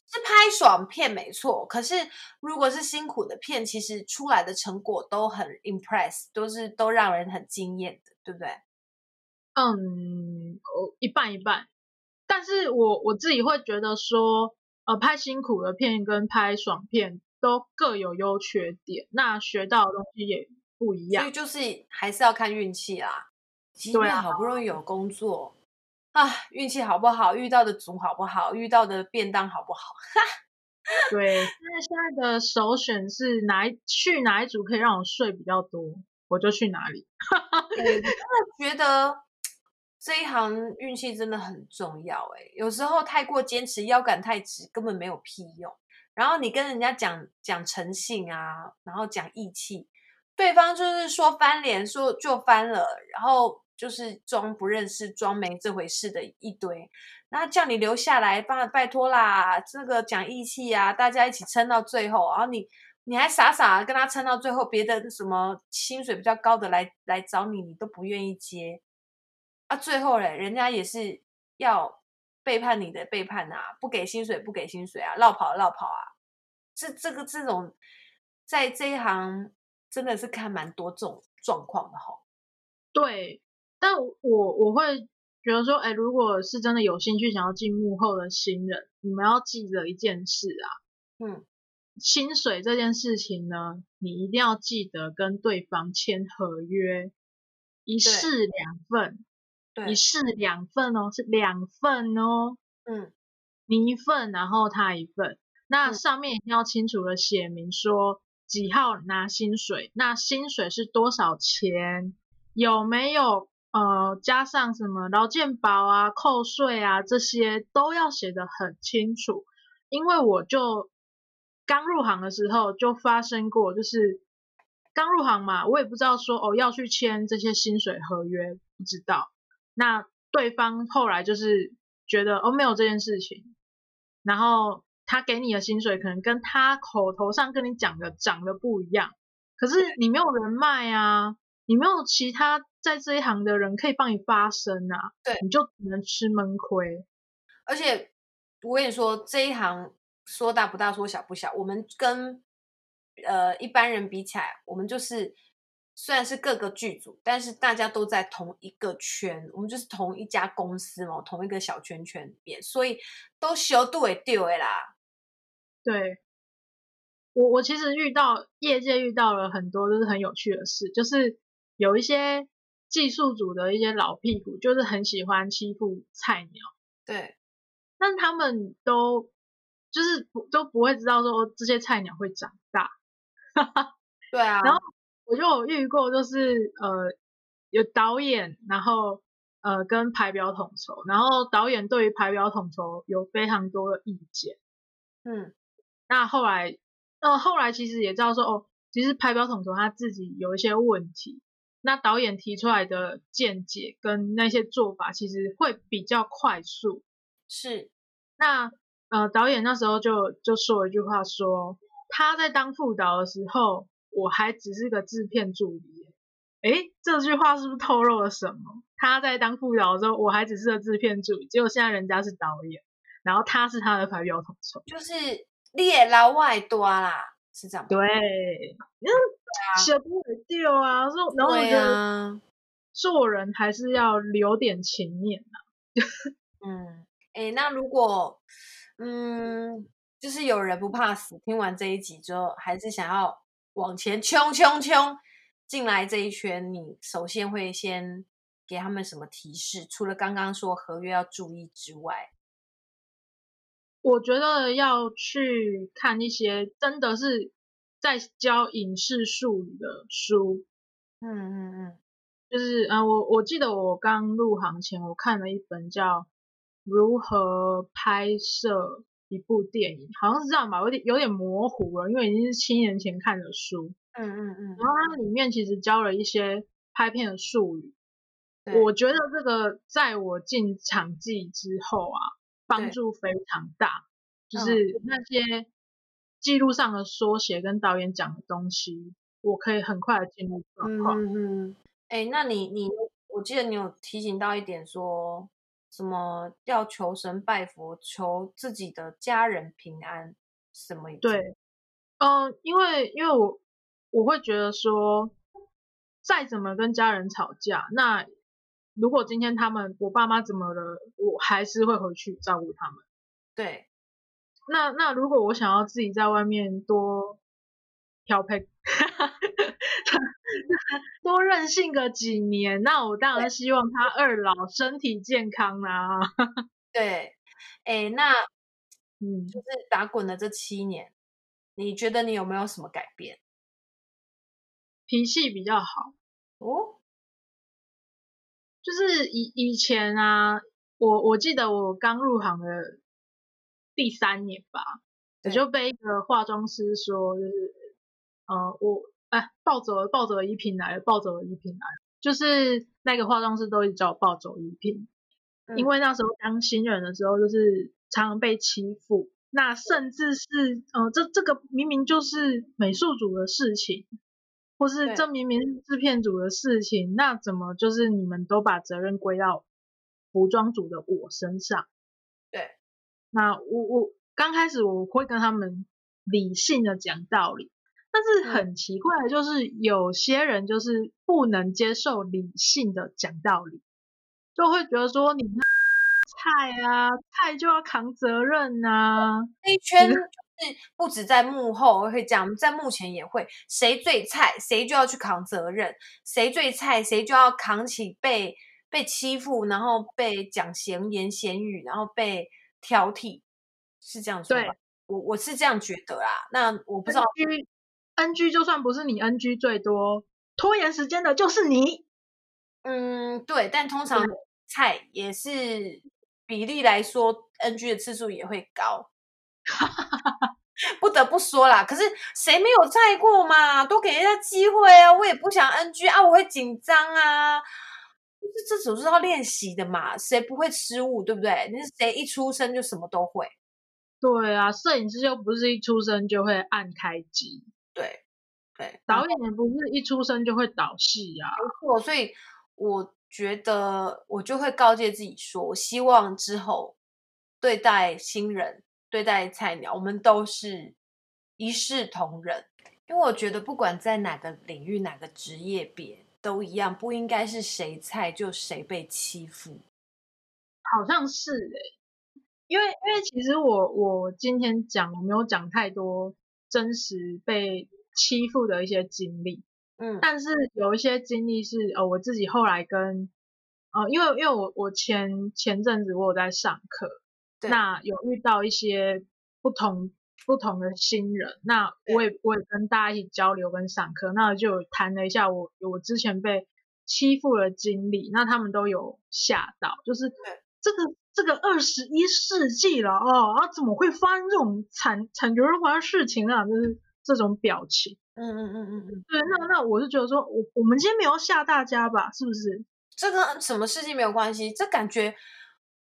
是拍爽片没错，可是如果是辛苦的片，其实出来的成果都很 impress，都是都让人很惊艳的，对不对？嗯，一半一半。但是我我自己会觉得说，呃，拍辛苦的片跟拍爽片都各有优缺点，那学到的东西也不一样，所以就是还是要看运气啦。对啊，好不容易有工作。啊，运气好不好？遇到的组好不好？遇到的便当好不好？哈，对，现在现在的首选是哪一去哪一组可以让我睡比较多，我就去哪里。我 真的觉得 这一行运气真的很重要哎，有时候太过坚持，腰杆太直，根本没有屁用。然后你跟人家讲讲诚信啊，然后讲义气，对方就是说翻脸，说就翻了，然后。就是装不认识、装没这回事的一堆，那叫你留下来，帮拜托啦，这个讲义气啊，大家一起撑到最后，然后你你还傻傻跟他撑到最后，别的什么薪水比较高的来来找你，你都不愿意接。啊，最后嘞，人家也是要背叛你的背叛啊，不给薪水不给薪水啊，落跑落跑啊，这这个这种在这一行真的是看蛮多这种状况的哈，对。但我我会觉得说，哎，如果是真的有兴趣想要进幕后的新人，你们要记得一件事啊，嗯，薪水这件事情呢，你一定要记得跟对方签合约，一式两份，对，一。式两份哦，是两份哦，嗯，你一份，然后他一份，那上面一定要清楚的写明说几号拿薪水，那薪水是多少钱，有没有？呃，加上什么劳健保啊、扣税啊，这些都要写得很清楚。因为我就刚入行的时候就发生过，就是刚入行嘛，我也不知道说哦要去签这些薪水合约，不知道。那对方后来就是觉得哦没有这件事情，然后他给你的薪水可能跟他口头上跟你讲的长得不一样，可是你没有人脉啊。你没有其他在这一行的人可以帮你发声啊，对，你就只能吃闷亏。而且我跟你说，这一行说大不大，说小不小。我们跟呃一般人比起来，我们就是虽然是各个剧组，但是大家都在同一个圈，我们就是同一家公司嘛，同一个小圈圈里面，所以都修度会丢的啦。对，我我其实遇到业界遇到了很多都是很有趣的事，就是。有一些技术组的一些老屁股，就是很喜欢欺负菜鸟，对，但他们都就是不都不会知道说这些菜鸟会长大，对啊。然后我就有遇过，就是呃有导演，然后呃跟排表统筹，然后导演对于排表统筹有非常多的意见，嗯，那后来呃后来其实也知道说哦，其实排表统筹他自己有一些问题。那导演提出来的见解跟那些做法，其实会比较快速。是，那呃，导演那时候就就说了一句话说，说他在当副导的时候，我还只是个制片助理。诶，这句话是不是透露了什么？他在当副导的时候，我还只是个制片助理，结果现在人家是导演，然后他是他的排表统筹，就是猎捞外多啦，是这样吗？对，嗯，舍不得丢啊，说，然后我觉得做人还是要留点情面呐、啊。嗯，哎，那如果，嗯，就是有人不怕死，听完这一集之后，还是想要往前冲冲冲。进来这一圈，你首先会先给他们什么提示？除了刚刚说合约要注意之外，我觉得要去看一些真的是在教影视术语的书。嗯嗯嗯，就是嗯，我我记得我刚入行前，我看了一本叫《如何拍摄一部电影》，好像是这样吧，有点有点模糊了，因为已经是七年前看的书。嗯嗯嗯，然后它里面其实教了一些拍片的术语，我觉得这个在我进场记之后啊，帮助非常大，就是那些记录上的缩写跟导演讲的东西，我可以很快的进入状况。嗯嗯，哎，那你你，我记得你有提醒到一点说，说什么要求神拜佛，求自己的家人平安，什么意思？对，嗯、呃，因为因为我。我会觉得说，再怎么跟家人吵架，那如果今天他们我爸妈怎么了，我还是会回去照顾他们。对，那那如果我想要自己在外面多调配，多任性个几年，那我当然希望他二老身体健康啦。对，哎，那嗯，就是打滚的这七年，你觉得你有没有什么改变？脾气比较好哦，就是以以前啊，我我记得我刚入行的第三年吧，我就被一个化妆师说，就是，呃，我哎，暴走了，暴走了一瓶来了，暴走了一瓶来了，就是那个化妆师都一直叫我暴走一瓶，嗯，因为那时候当新人的时候，就是常常被欺负，那甚至是，呃，这这个明明就是美术组的事情。或是这明明是制片组的事情，那怎么就是你们都把责任归到服装组的我身上？对，那我我刚开始我会跟他们理性的讲道理，但是很奇怪的就是有些人就是不能接受理性的讲道理，就会觉得说你菜啊，菜就要扛责任啊，这一圈。是不止在幕后会这样，在幕前也会，谁最菜，谁就要去扛责任；谁最菜，谁就要扛起被被欺负，然后被讲闲言闲语，然后被挑剔，是这样说吧？对，我我是这样觉得啦。那我不知道 NG NG 就算不是你 NG 最多，拖延时间的就是你。嗯，对，但通常菜也是比例来说，NG 的次数也会高。不得不说啦，可是谁没有在过嘛？多给人家机会啊！我也不想 NG 啊，我会紧张啊。就是这种是要练习的嘛，谁不会失误，对不对？你是谁一出生就什么都会？对啊，摄影师又不是一出生就会按开机，对对，导演也不是一出生就会导戏啊。没错，所以我觉得我就会告诫自己说，我希望之后对待新人。对待菜鸟，我们都是一视同仁，因为我觉得不管在哪个领域、哪个职业别都一样，不应该是谁菜就谁被欺负。好像是诶，因为因为其实我我今天讲我没有讲太多真实被欺负的一些经历，嗯，但是有一些经历是呃我自己后来跟呃因为因为我我前前阵子我有在上课。那有遇到一些不同不同的新人，那我也我也跟大家一起交流跟上课，那就谈了一下我我之前被欺负的经历，那他们都有吓到，就是这个这个二十一世纪了哦，啊怎么会发生这种惨惨绝人寰的事情啊？就是这种表情，嗯嗯嗯嗯嗯，对，那那我是觉得说我我们今天没有吓大家吧，是不是？这跟什么事情没有关系，这感觉。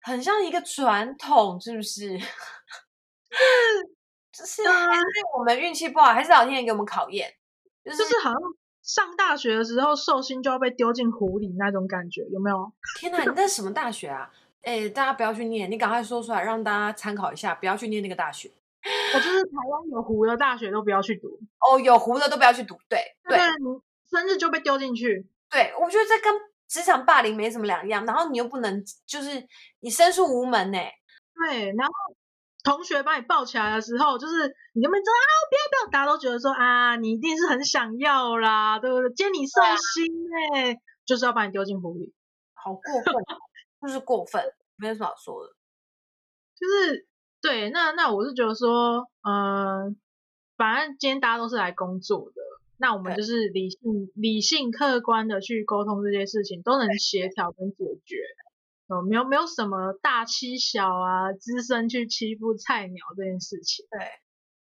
很像一个传统，是不是？就是还是我们运气不好，还是老天爷给我们考验？就是、就是好像上大学的时候寿星就要被丢进湖里那种感觉，有没有？天哪，你在什么大学啊？哎，大家不要去念，你赶快说出来让大家参考一下，不要去念那个大学。我就是台湾有湖的大学都不要去读哦，有湖的都不要去读，对对，你生日就被丢进去。对，我觉得这跟职场霸凌没什么两样，然后你又不能就是你申诉无门呢。对，然后同学把你抱起来的时候，就是你有没有知道啊？不要不要，大家都觉得说啊，你一定是很想要啦，对不对？接你寿星哎，就是要把你丢进湖里，好过分，就是过分，没有什么好说的，就是。对，那那我是觉得说，嗯、呃，反正今天大家都是来工作的，那我们就是理性、理性、客观的去沟通这些事情，都能协调跟解决。哦，没有没有什么大欺小啊，资深去欺负菜鸟这件事情。对，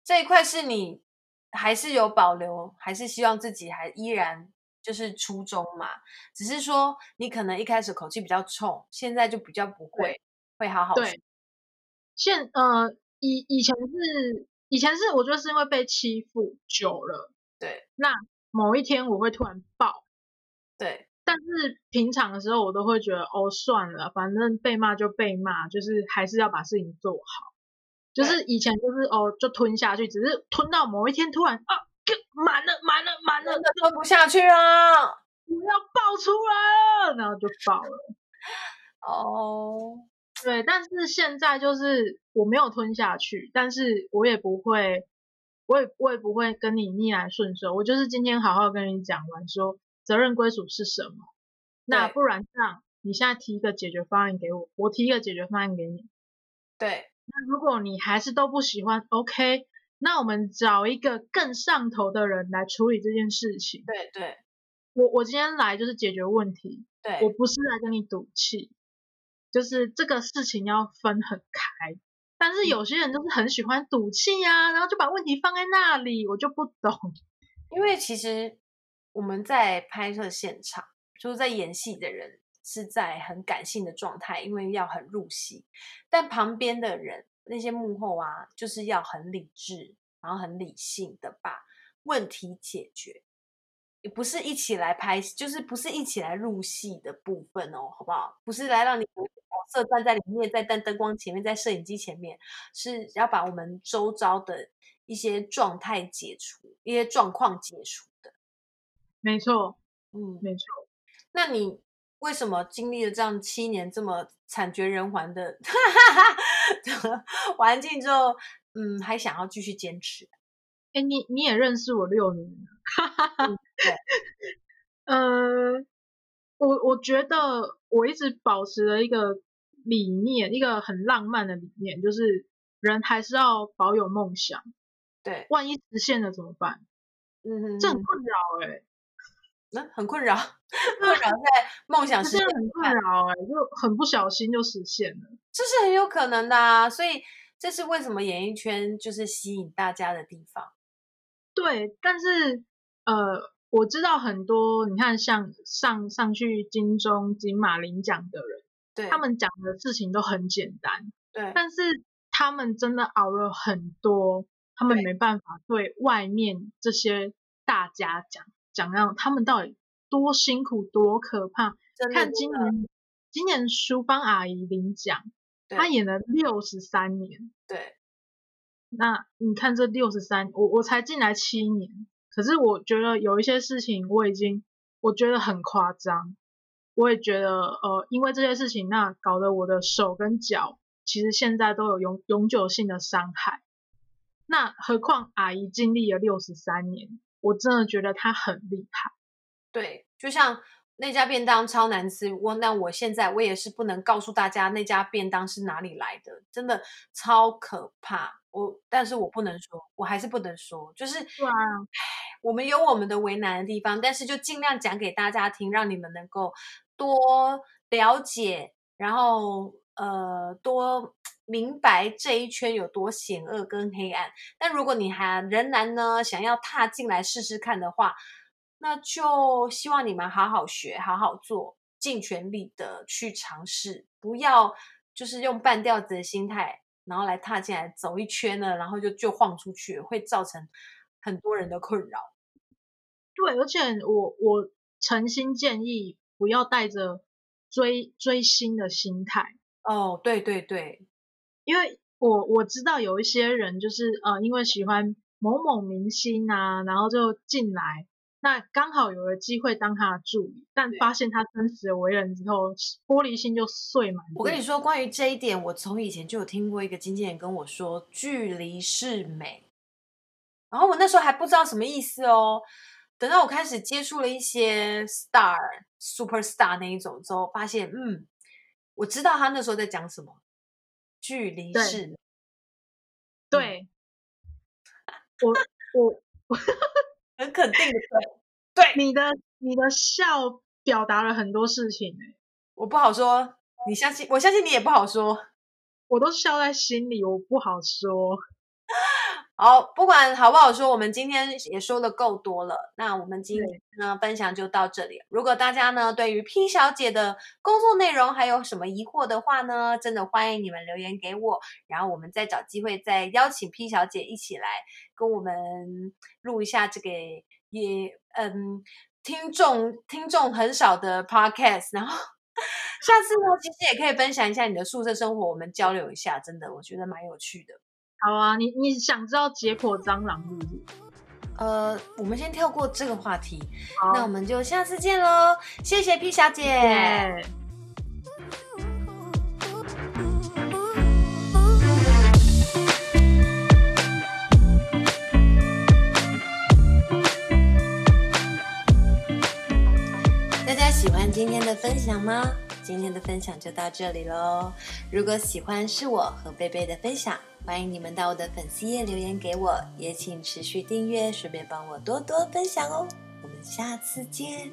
这一块是你还是有保留，还是希望自己还依然就是初衷嘛？只是说你可能一开始口气比较冲，现在就比较不会，会好好对。现呃以以前是以前是我觉得是因为被欺负久了，对。那某一天我会突然爆，对。但是平常的时候我都会觉得哦算了，反正被骂就被骂，就是还是要把事情做好。就是以前就是哦就吞下去，只是吞到某一天突然啊满了满了满了，真的吞不下去啊！我要爆出来了，然后就爆了。哦。对，但是现在就是我没有吞下去，但是我也不会，我也我也不会跟你逆来顺受，我就是今天好好跟你讲完说责任归属是什么，那不然这样，你现在提一个解决方案给我，我提一个解决方案给你，对，那如果你还是都不喜欢，OK，那我们找一个更上头的人来处理这件事情，对对，我我今天来就是解决问题，对，我不是来跟你赌气。就是这个事情要分很开，但是有些人就是很喜欢赌气呀，然后就把问题放在那里，我就不懂。因为其实我们在拍摄现场，就是在演戏的人是在很感性的状态，因为要很入戏，但旁边的人那些幕后啊，就是要很理智，然后很理性的把问题解决。也不是一起来拍，就是不是一起来入戏的部分哦，好不好？不是来让你角色站在里面，在灯灯光前面，在摄影机前面，是要把我们周遭的一些状态解除，一些状况解除的。没错，嗯，没错。那你为什么经历了这样七年这么惨绝人寰的 环境之后，嗯，还想要继续坚持？哎，你你也认识我六年了。哈哈哈，对，呃，我我觉得我一直保持了一个理念，一个很浪漫的理念，就是人还是要保有梦想。对，万一实现了怎么办？嗯哼，这很困扰哎、欸，那、嗯、很困扰，困扰 在梦想实现很困扰哎，就很不小心就实现了，这是很有可能的啊。所以这是为什么演艺圈就是吸引大家的地方。对，但是。呃，我知道很多，你看像上上去金钟、金马领奖的人，对，他们讲的事情都很简单，对，但是他们真的熬了很多，他们没办法对外面这些大家讲讲让他们到底多辛苦、多可怕。看今年今年淑芳阿姨领奖，她演了六十三年，对，那你看这六十三，我我才进来七年。可是我觉得有一些事情我已经我觉得很夸张，我也觉得呃，因为这些事情，那搞得我的手跟脚其实现在都有永永久性的伤害。那何况阿姨经历了六十三年，我真的觉得她很厉害。对，就像那家便当超难吃，我那我现在我也是不能告诉大家那家便当是哪里来的，真的超可怕。我但是我不能说，我还是不能说，就是，对啊，我们有我们的为难的地方，但是就尽量讲给大家听，让你们能够多了解，然后呃多明白这一圈有多险恶跟黑暗。但如果你还仍然呢想要踏进来试试看的话，那就希望你们好好学，好好做，尽全力的去尝试，不要就是用半吊子的心态。然后来踏进来走一圈呢，然后就就晃出去，会造成很多人的困扰。对，而且我我诚心建议不要带着追追星的心态。哦，对对对，因为我我知道有一些人就是呃，因为喜欢某某明星啊，然后就进来。那刚好有了机会当他的助理，但发现他真实的为人之后，玻璃心就碎满。我跟你说，关于这一点，我从以前就有听过一个经纪人跟我说：“距离是美。”然后我那时候还不知道什么意思哦。等到我开始接触了一些 star、super star 那一种之后，发现嗯，我知道他那时候在讲什么。距离是美。对，对我我。我 很肯定的对，对，你的你的笑表达了很多事情，我不好说，你相信我相信你也不好说，我都笑在心里，我不好说。好，不管好不好说，我们今天也说的够多了，那我们今天呢分享就到这里。如果大家呢对于 P 小姐的工作内容还有什么疑惑的话呢，真的欢迎你们留言给我，然后我们再找机会再邀请 P 小姐一起来跟我们录一下这个也嗯听众听众很少的 Podcast，然后下次呢其实也可以分享一下你的宿舍生活，我们交流一下，真的我觉得蛮有趣的。好啊，你你想知道解剖蟑螂是不是？呃，我们先跳过这个话题，那我们就下次见喽。谢谢 P 小姐。大家喜欢今天的分享吗？今天的分享就到这里喽。如果喜欢是我和贝贝的分享。欢迎你们到我的粉丝页留言给我，也请持续订阅，顺便帮我多多分享哦。我们下次见。